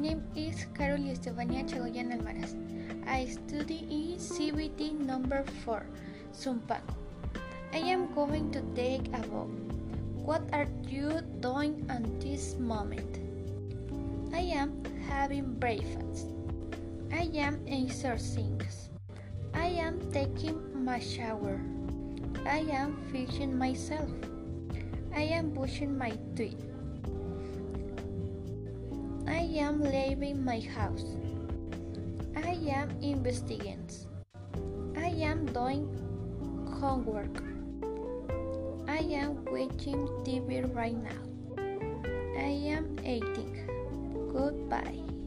María Estefania Chagoyan Almaraz. I study in CBT number 4, Sumpaco. I am going to take a vote. What are you doing at this moment? I am having breakfast. I am exercising. I am taking my shower. I am fixing myself. I am brushing my teeth. I am leaving my house. I am investigating. I am doing homework. I am watching TV right now. I am eating. Goodbye.